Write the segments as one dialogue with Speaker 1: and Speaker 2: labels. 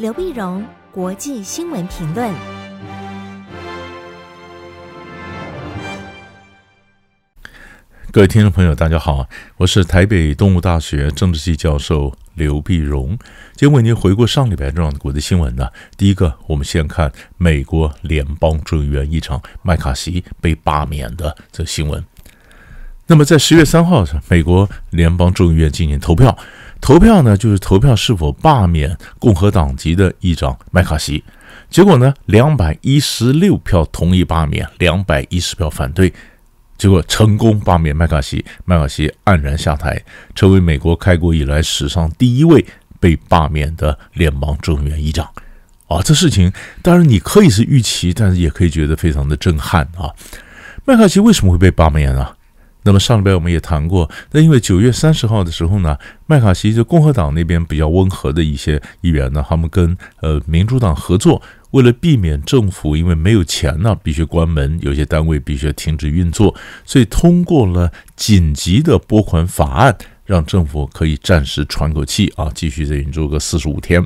Speaker 1: 刘碧荣，国际新闻评论。
Speaker 2: 各位听众朋友，大家好，我是台北东吴大学政治系教授刘碧荣。今天为您回顾上礼拜重要的国际新闻呢。第一个，我们先看美国联邦众议院议长麦卡锡被罢免的这新闻。那么在十月三号，美国联邦众议院进行投票，投票呢就是投票是否罢免共和党籍的议长麦卡锡。结果呢，两百一十六票同意罢免，两百一十票反对。结果成功罢免麦卡锡，麦卡锡黯然下台，成为美国开国以来史上第一位被罢免的联邦众议院议长。啊，这事情当然你可以是预期，但是也可以觉得非常的震撼啊！麦卡锡为什么会被罢免呢？那么上礼拜我们也谈过，那因为九月三十号的时候呢，麦卡锡就共和党那边比较温和的一些议员呢，他们跟呃民主党合作。为了避免政府因为没有钱呢，必须关门，有些单位必须要停止运作，所以通过了紧急的拨款法案，让政府可以暂时喘口气啊，继续再运作个四十五天。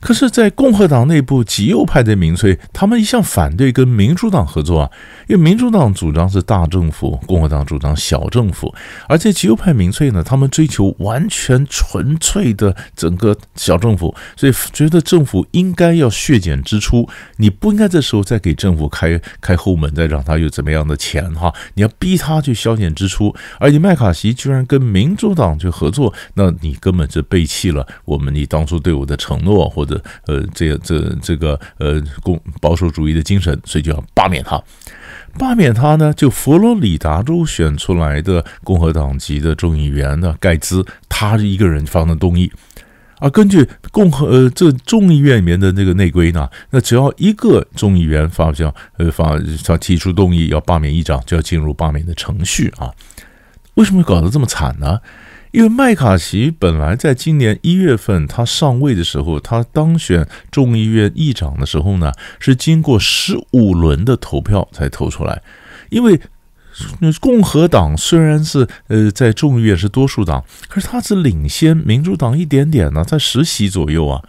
Speaker 2: 可是，在共和党内部极右派的民粹，他们一向反对跟民主党合作啊，因为民主党主张是大政府，共和党主张小政府，而且极右派民粹呢，他们追求完全纯粹的整个小政府，所以觉得政府应该要削减支出，你不应该这时候再给政府开 开后门，再让他有怎么样的钱哈，你要逼他去削减支出，而你麦卡锡居然跟民主党去合作，那你根本就背弃了我们你当初对我的承诺或。的呃，这这这个呃，共保守主义的精神，所以就要罢免他。罢免他呢，就佛罗里达州选出来的共和党籍的众议员呢，盖兹，他一个人发的动议。而根据共和呃这众议院里面的那个内规呢，那只要一个众议员发表呃发他提出动议要罢免议长，就要进入罢免的程序啊。为什么搞得这么惨呢？因为麦卡锡本来在今年一月份他上位的时候，他当选众议院议长的时候呢，是经过十五轮的投票才投出来。因为共和党虽然是呃在众议院是多数党，可是他只领先民主党一点点呢，在十席左右啊。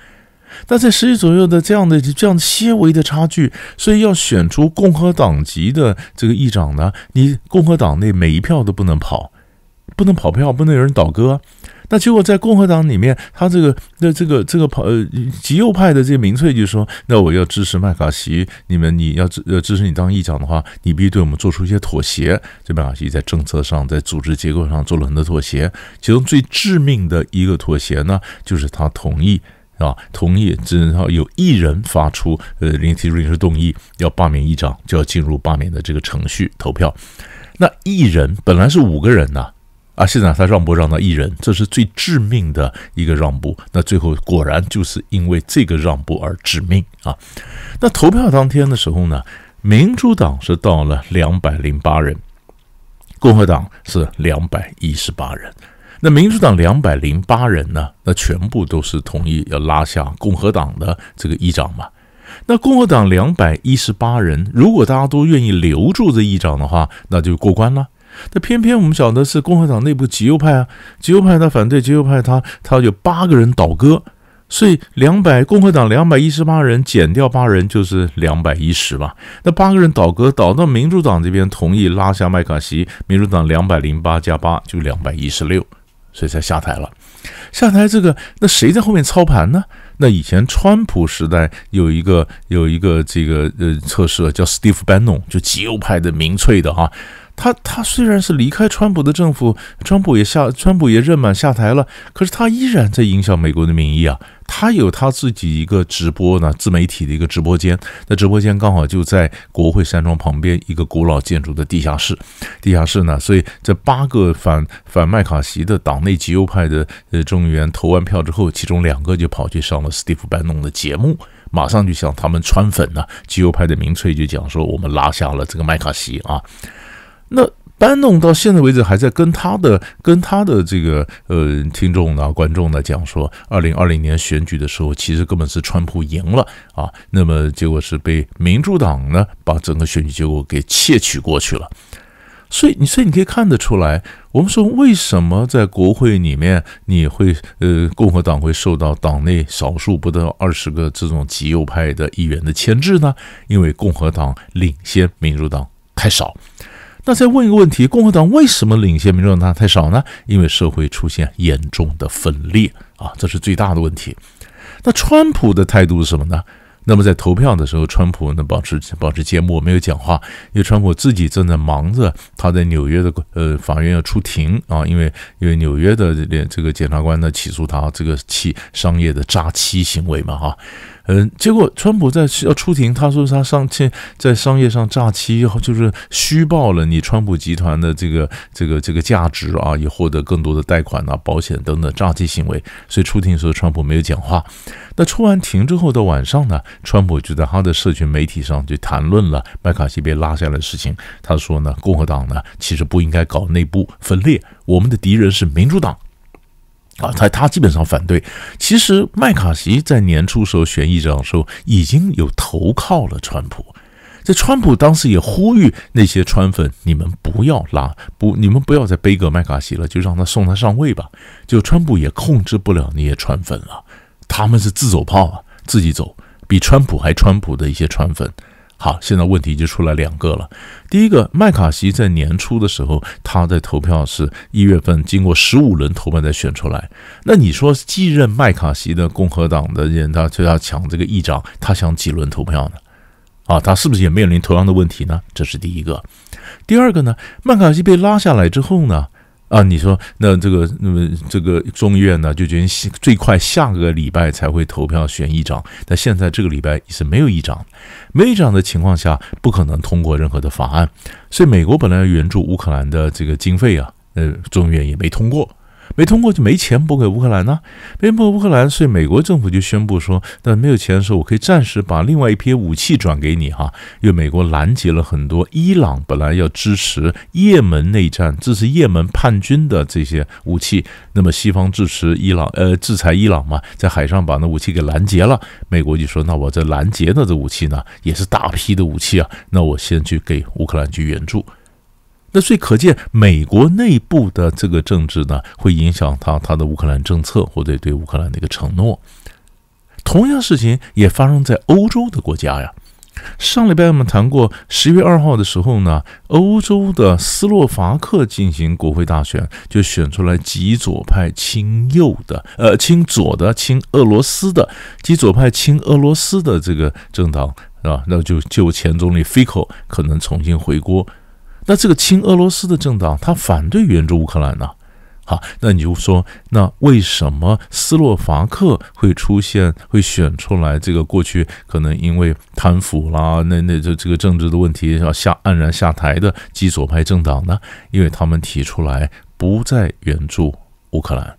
Speaker 2: 那在十席左右的这样的这样些微的差距，所以要选出共和党籍的这个议长呢，你共和党内每一票都不能跑。不能跑票，不能有人倒戈。那结果在共和党里面，他这个那这个这个跑呃极右派的这个民粹就说：“那我要支持麦卡锡，你们你要支呃支持你当议长的话，你必须对我们做出一些妥协。”这麦卡锡在政策上、在组织结构上做了很多妥协，其中最致命的一个妥协呢，就是他同意啊，同意只要有一人发出呃临提出临时动议要罢免议长，就要进入罢免的这个程序投票。那一人本来是五个人呐。啊，啊现在他让步让到一人，这是最致命的一个让步。那最后果然就是因为这个让步而致命啊。那投票当天的时候呢，民主党是到了两百零八人，共和党是两百一十八人。那民主党两百零八人呢，那全部都是同意要拉下共和党的这个议长嘛。那共和党两百一十八人，如果大家都愿意留住这议长的话，那就过关了。那偏偏我们晓得是共和党内部极右派啊，极右派他反对，极右派他他有八个人倒戈，所以两百共和党两百一十八人减掉八人就是两百一十吧。那八个人倒戈倒到民主党这边同意拉下麦卡锡，民主党两百零八加八就两百一十六，所以才下台了。下台这个那谁在后面操盘呢？那以前川普时代有一个有一个这个呃测试叫 Steve Bannon，就极右派的民粹的哈。他他虽然是离开川普的政府，川普也下，川普也任满下台了，可是他依然在影响美国的民意啊。他有他自己一个直播呢，自媒体的一个直播间，那直播间刚好就在国会山庄旁边一个古老建筑的地下室。地下室呢，所以这八个反反麦卡锡的党内极右派的呃众议员投完票之后，其中两个就跑去上了史蒂夫班农的节目，马上就向他们川粉呢。极右派的民粹就讲说，我们拉下了这个麦卡锡啊。那班农到现在为止还在跟他的跟他的这个呃听众呢观众呢讲说，二零二零年选举的时候，其实根本是川普赢了啊。那么结果是被民主党呢把整个选举结果给窃取过去了。所以你所以你可以看得出来，我们说为什么在国会里面你会呃共和党会受到党内少数不到二十个这种极右派的议员的牵制呢？因为共和党领先民主党太少。那再问一个问题：共和党为什么领先民主党太少呢？因为社会出现严重的分裂啊，这是最大的问题。那川普的态度是什么呢？那么在投票的时候，川普呢保持保持缄默，没有讲话，因为川普自己正在忙着他在纽约的呃法院要出庭啊，因为因为纽约的连这个检察官呢起诉他这个欺商业的诈欺行为嘛哈。嗯，结果川普在要出庭，他说他上欠在商业上诈欺，就是虚报了你川普集团的这个这个这个价值啊，以获得更多的贷款啊、保险等等诈欺行为。所以出庭的时候，川普没有讲话。那出完庭之后的晚上呢，川普就在他的社群媒体上就谈论了麦卡锡被拉下来的事情。他说呢，共和党呢其实不应该搞内部分裂，我们的敌人是民主党。啊，他他基本上反对。其实麦卡锡在年初时候选议长的时候，已经有投靠了川普。这川普当时也呼吁那些川粉，你们不要拉，不，你们不要再背葛麦卡锡了，就让他送他上位吧。就川普也控制不了那些川粉了，他们是自走炮啊，自己走，比川普还川普的一些川粉。好，现在问题就出来两个了。第一个，麦卡锡在年初的时候，他在投票是一月份，经过十五轮投票才选出来。那你说继任麦卡锡的共和党的人，他就要抢这个议长，他想几轮投票呢？啊，他是不是也面临同样的问题呢？这是第一个。第二个呢，麦卡锡被拉下来之后呢？啊，你说那这个那么这个众议院呢，就决定最快下个礼拜才会投票选议长。但现在这个礼拜是没有议长，没有议长的情况下，不可能通过任何的法案。所以美国本来援助乌克兰的这个经费啊，呃，众议院也没通过。没通过就没钱拨给乌克兰呢，没拨乌克兰，所以美国政府就宣布说，那没有钱的时候，我可以暂时把另外一批武器转给你哈，因为美国拦截了很多伊朗本来要支持也门内战、支持也门叛军的这些武器，那么西方支持伊朗，呃，制裁伊朗嘛，在海上把那武器给拦截了，美国就说，那我这拦截的这武器呢，也是大批的武器啊，那我先去给乌克兰去援助。那所以可见，美国内部的这个政治呢，会影响他他的乌克兰政策或者对乌克兰的一个承诺。同样事情也发生在欧洲的国家呀。上礼拜我们谈过，十月二号的时候呢，欧洲的斯洛伐克进行国会大选，就选出来极左派亲右的，呃，亲左的亲俄罗斯的极左派亲俄罗斯的这个政党，是吧？那就就前总理 Fico 可能重新回国。那这个亲俄罗斯的政党，他反对援助乌克兰呢？好，那你就说，那为什么斯洛伐克会出现、会选出来这个过去可能因为贪腐啦，那那这这个政治的问题要下黯然下台的极左派政党呢？因为他们提出来不再援助乌克兰，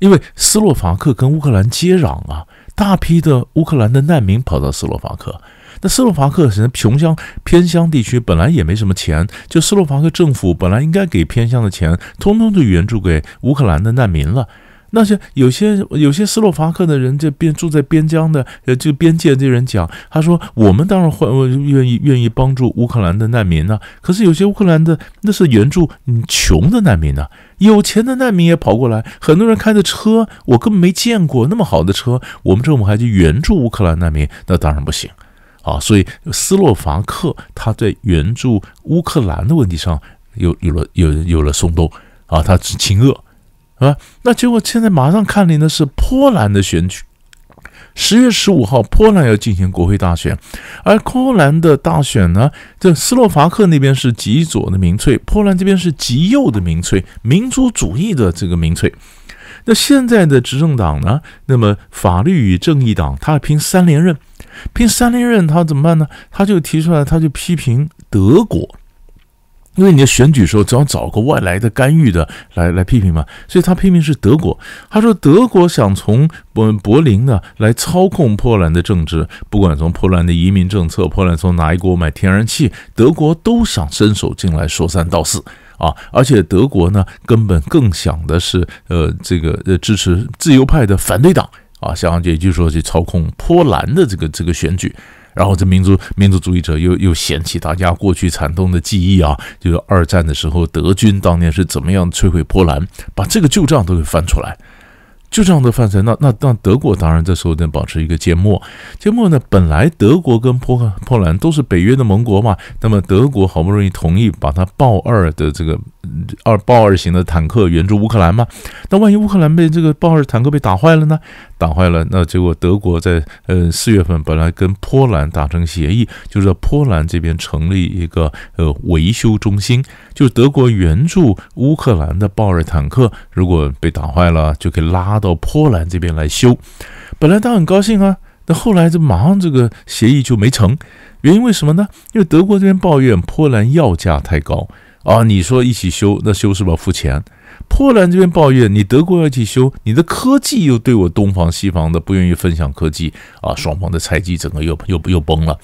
Speaker 2: 因为斯洛伐克跟乌克兰接壤啊，大批的乌克兰的难民跑到斯洛伐克。那斯洛伐克是穷乡偏乡地区，本来也没什么钱，就斯洛伐克政府本来应该给偏乡的钱，通通就援助给乌克兰的难民了。那些有些有些斯洛伐克的人，这边住在边疆的，呃，这边界这人讲，他说我们当然会愿意愿意帮助乌克兰的难民呢、可是有些乌克兰的那是援助穷的难民呢、有钱的难民也跑过来，很多人开的车我根本没见过那么好的车，我们政府还去援助乌克兰难民，那当然不行。啊，所以斯洛伐克他在援助乌克兰的问题上有有了有有了松动啊，他只亲俄啊，那结果现在马上看临的是波兰的选举，十月十五号波兰要进行国会大选，而波兰的大选呢，这斯洛伐克那边是极左的民粹，波兰这边是极右的民粹，民族主义的这个民粹。那现在的执政党呢？那么法律与正义党，他要拼三连任，拼三连任，他怎么办呢？他就提出来，他就批评德国，因为你的选举时候只要找个外来的干预的来来批评嘛，所以他批评是德国。他说德国想从柏柏林呢来操控波兰的政治，不管从波兰的移民政策，波兰从哪一国买天然气，德国都想伸手进来说三道四。啊，而且德国呢，根本更想的是，呃，这个呃，支持自由派的反对党啊，想也就是说去操控波兰的这个这个选举，然后这民族民族主义者又又嫌弃大家过去惨痛的记忆啊，就是二战的时候德军当年是怎么样摧毁波兰，把这个旧账都给翻出来。就这样的范畴，那那那德国当然这时候得保持一个缄默。缄默呢，本来德国跟波波兰都是北约的盟国嘛，那么德国好不容易同意把它豹二的这个二豹二型的坦克援助乌克兰嘛，那万一乌克兰被这个豹二坦克被打坏了呢？打坏了，那结果德国在呃四月份本来跟波兰达成协议，就是在波兰这边成立一个呃维修中心，就是德国援助乌克兰的豹二坦克，如果被打坏了，就可以拉到波兰这边来修。本来他很高兴啊，那后来这马上这个协议就没成，原因为什么呢？因为德国这边抱怨波兰要价太高啊，你说一起修，那修是不是要付钱？波兰这边抱怨你德国要去修，你的科技又对我东方西方的不愿意分享科技啊，双方的猜忌整个又又又崩了，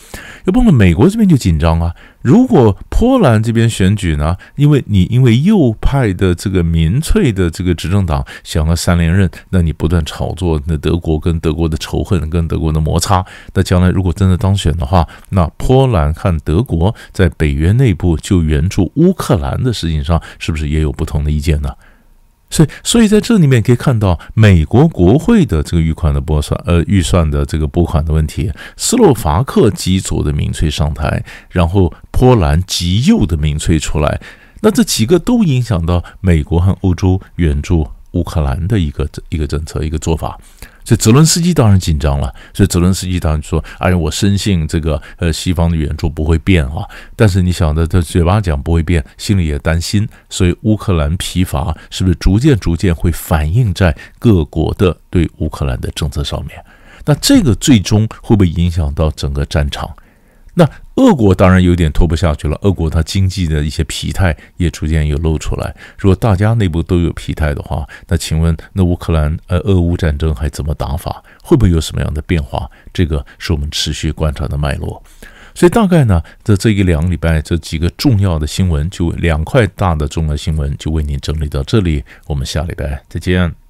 Speaker 2: 又崩了。美国这边就紧张啊，如果波兰这边选举呢，因为你因为右派的这个民粹的这个执政党想要三连任，那你不断炒作那德国跟德国的仇恨跟德国的摩擦，那将来如果真的当选的话，那波兰和德国在北约内部就援助乌克兰的事情上，是不是也有不同的意见呢？所以，所以在这里面可以看到，美国国会的这个预款的拨算，呃，预算的这个拨款的问题。斯洛伐克极左的民粹上台，然后波兰极右的民粹出来，那这几个都影响到美国和欧洲援助乌克兰的一个一个政策，一个做法。所以泽伦斯基当然紧张了，所以泽伦斯基当然说：“哎，我深信这个呃西方的援助不会变啊。”但是你晓得，他嘴巴讲不会变，心里也担心。所以乌克兰疲乏是不是逐渐逐渐会反映在各国的对乌克兰的政策上面？那这个最终会不会影响到整个战场？那俄国当然有点拖不下去了，俄国它经济的一些疲态也逐渐有露出来。如果大家内部都有疲态的话，那请问那乌克兰呃俄乌战争还怎么打法？会不会有什么样的变化？这个是我们持续观察的脉络。所以大概呢，这这一两个礼拜这几个重要的新闻，就两块大的重要新闻，就为您整理到这里。我们下礼拜再见。